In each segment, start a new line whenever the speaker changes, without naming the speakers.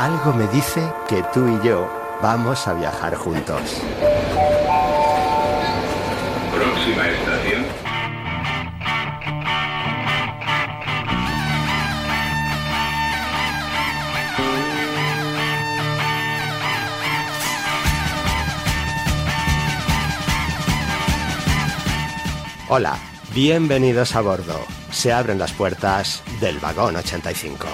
Algo me dice que tú y yo vamos a viajar juntos.
Próxima estación.
Hola, bienvenidos a bordo. Se abren las puertas del vagón 85.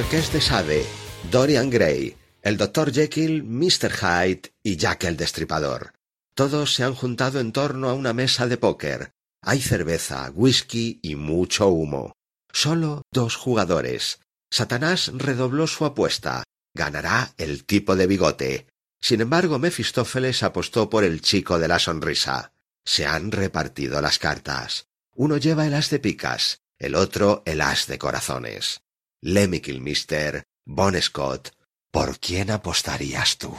Marqués de Sade, Dorian Gray, el Dr. Jekyll, Mr. Hyde y Jack el Destripador. Todos se han juntado en torno a una mesa de póker. Hay cerveza, whisky y mucho humo. Solo dos jugadores. Satanás redobló su apuesta. Ganará el tipo de bigote. Sin embargo, Mefistófeles apostó por el chico de la sonrisa. Se han repartido las cartas. Uno lleva el as de picas, el otro el as de corazones. Lemmy Kilmister, Bon Scott, ¿por quién apostarías tú?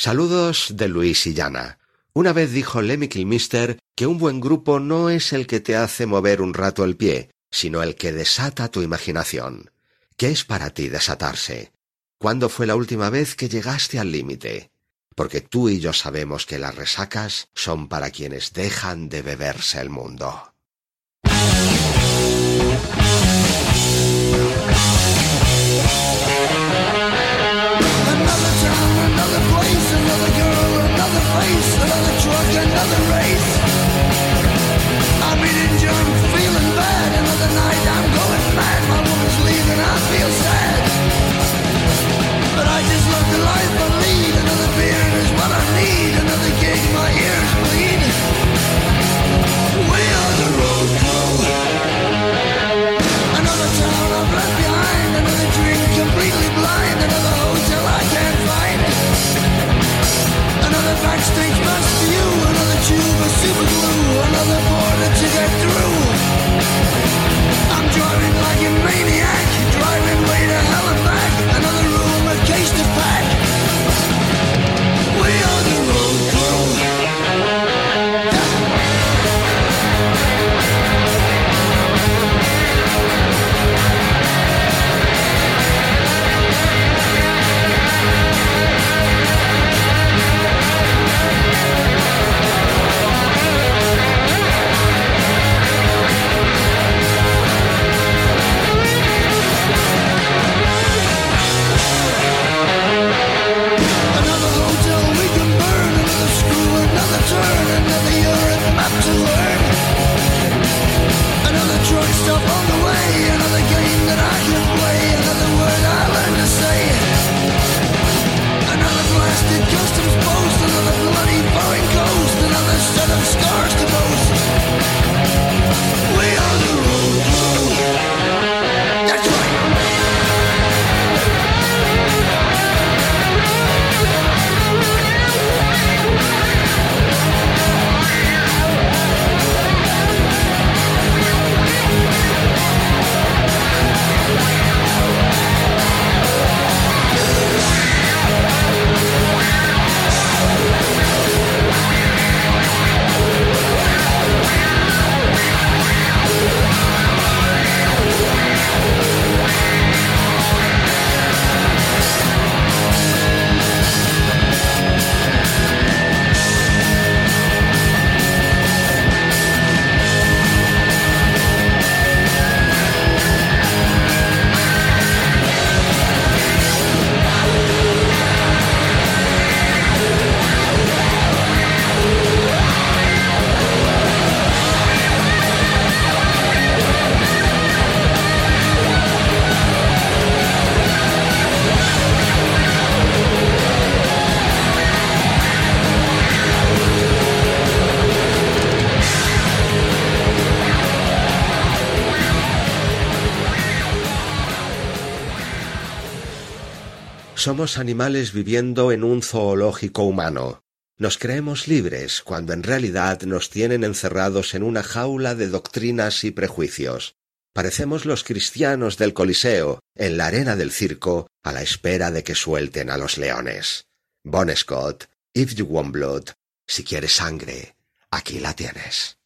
Saludos de Luis y Llana. Una vez dijo Lemmy Kilmister que un buen grupo no es el que te hace mover un rato el pie, sino el que desata tu imaginación. ¿Qué es para ti desatarse? ¿Cuándo fue la última vez que llegaste al límite? Porque tú y yo sabemos que las resacas son para quienes dejan de beberse el mundo. Somos animales viviendo en un zoológico humano. Nos creemos libres cuando en realidad nos tienen encerrados en una jaula de doctrinas y prejuicios. Parecemos los cristianos del Coliseo, en la arena del circo, a la espera de que suelten a los leones. Bon Scott, If You Want Blood, si quieres sangre, aquí la tienes.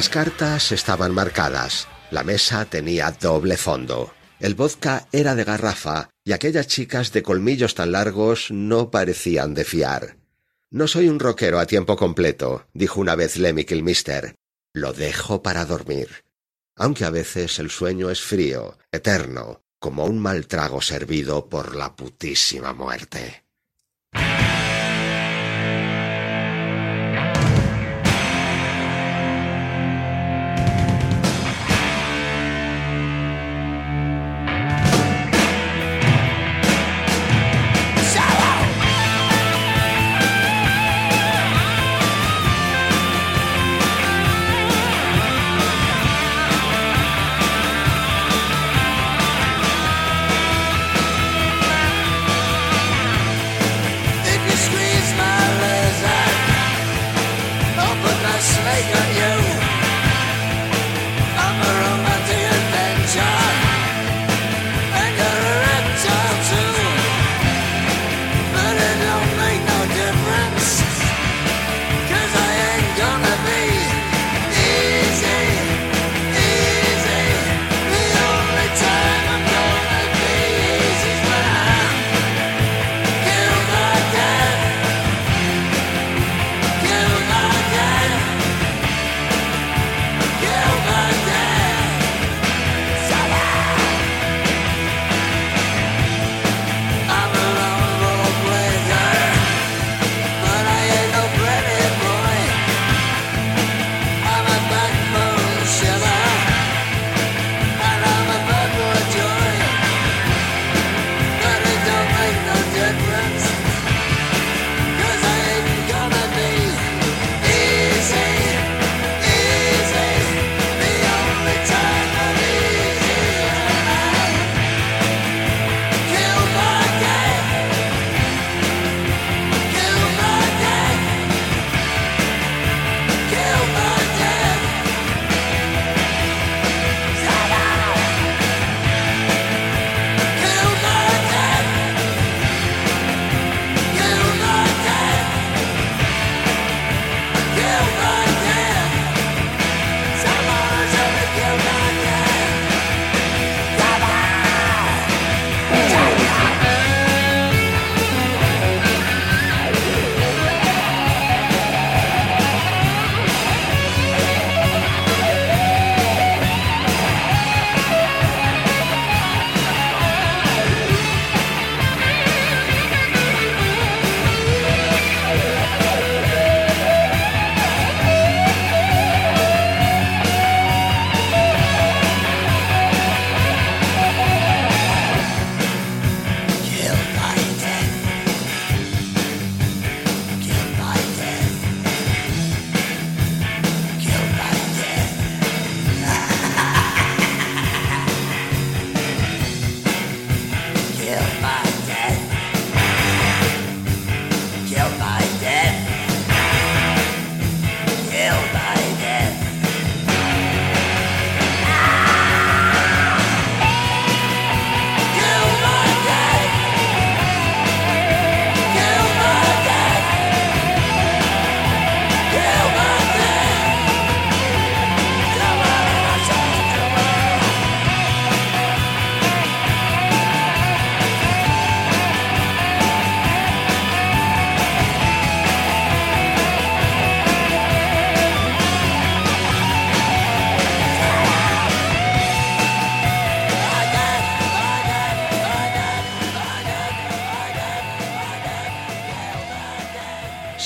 Las cartas estaban marcadas. La mesa tenía doble fondo. El vodka era de garrafa y aquellas chicas de colmillos tan largos no parecían de fiar. No soy un rockero a tiempo completo, dijo una vez Lemmy Kilmister. Lo dejo para dormir. Aunque a veces el sueño es frío, eterno, como un mal trago servido por la putísima muerte.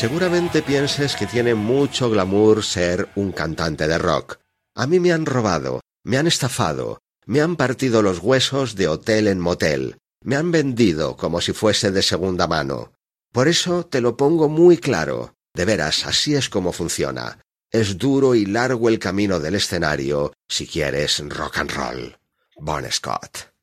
Seguramente pienses que tiene mucho glamour ser un cantante de rock. A mí me han robado, me han estafado, me han partido los huesos de hotel en motel, me han vendido como si fuese de segunda mano. Por eso te lo pongo muy claro. De veras, así es como funciona. Es duro y largo el camino del escenario si quieres rock and roll. Bon Scott.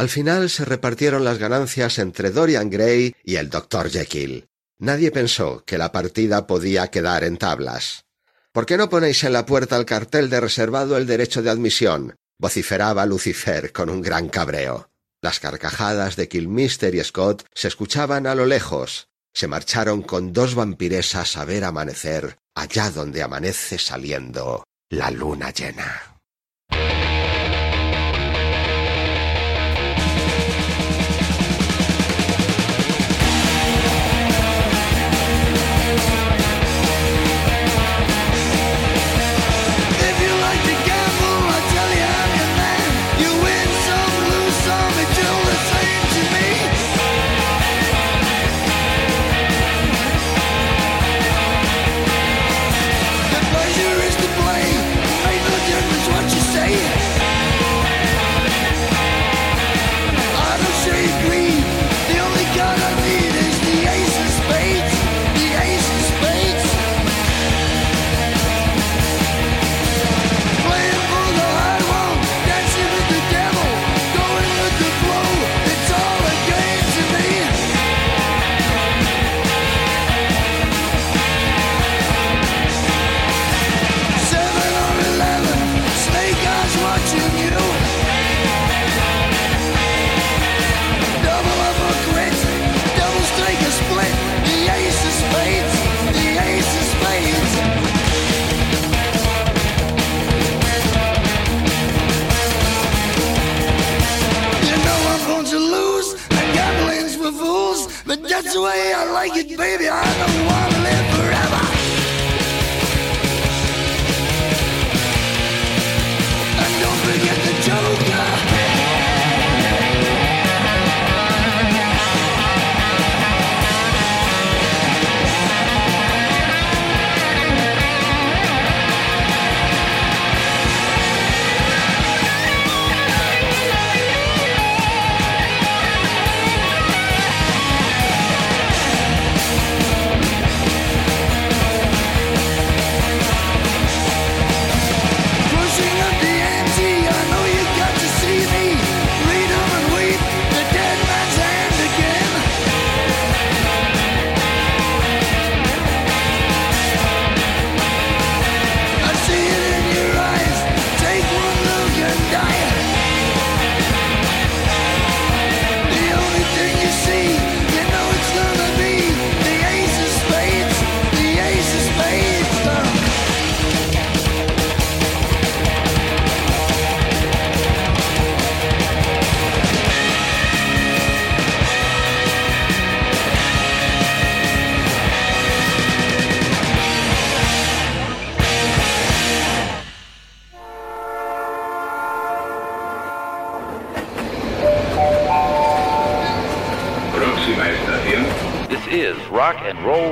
Al final se repartieron las ganancias entre Dorian Gray y el Dr. Jekyll. Nadie pensó que la partida podía quedar en tablas. ¿Por qué no ponéis en la puerta el cartel de reservado el derecho de admisión? vociferaba Lucifer con un gran cabreo. Las carcajadas de Kilmister y Scott se escuchaban a lo lejos. Se marcharon con dos vampiresas a ver amanecer allá donde amanece saliendo la luna llena.
Way I like it, baby. I don't want to live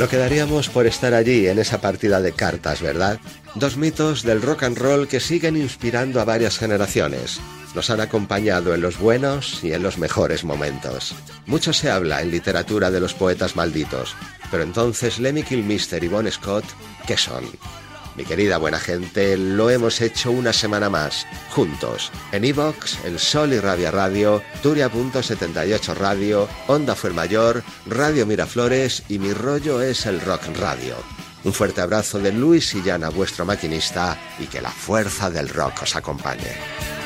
Lo quedaríamos por estar allí en esa partida de cartas, ¿verdad? Dos mitos del rock and roll que siguen inspirando a varias generaciones. Nos han acompañado en los buenos y en los mejores momentos. Mucho se habla en literatura de los poetas malditos, pero entonces Lemmy Kilmister y Bon Scott, ¿qué son? Mi querida buena gente, lo hemos hecho una semana más, juntos, en Evox, El Sol y Rabia Radio, Turia.78 Radio, Onda Mayor, Radio Miraflores y mi rollo es el Rock Radio. Un fuerte abrazo de Luis y Llana, vuestro maquinista, y que la fuerza del rock os acompañe.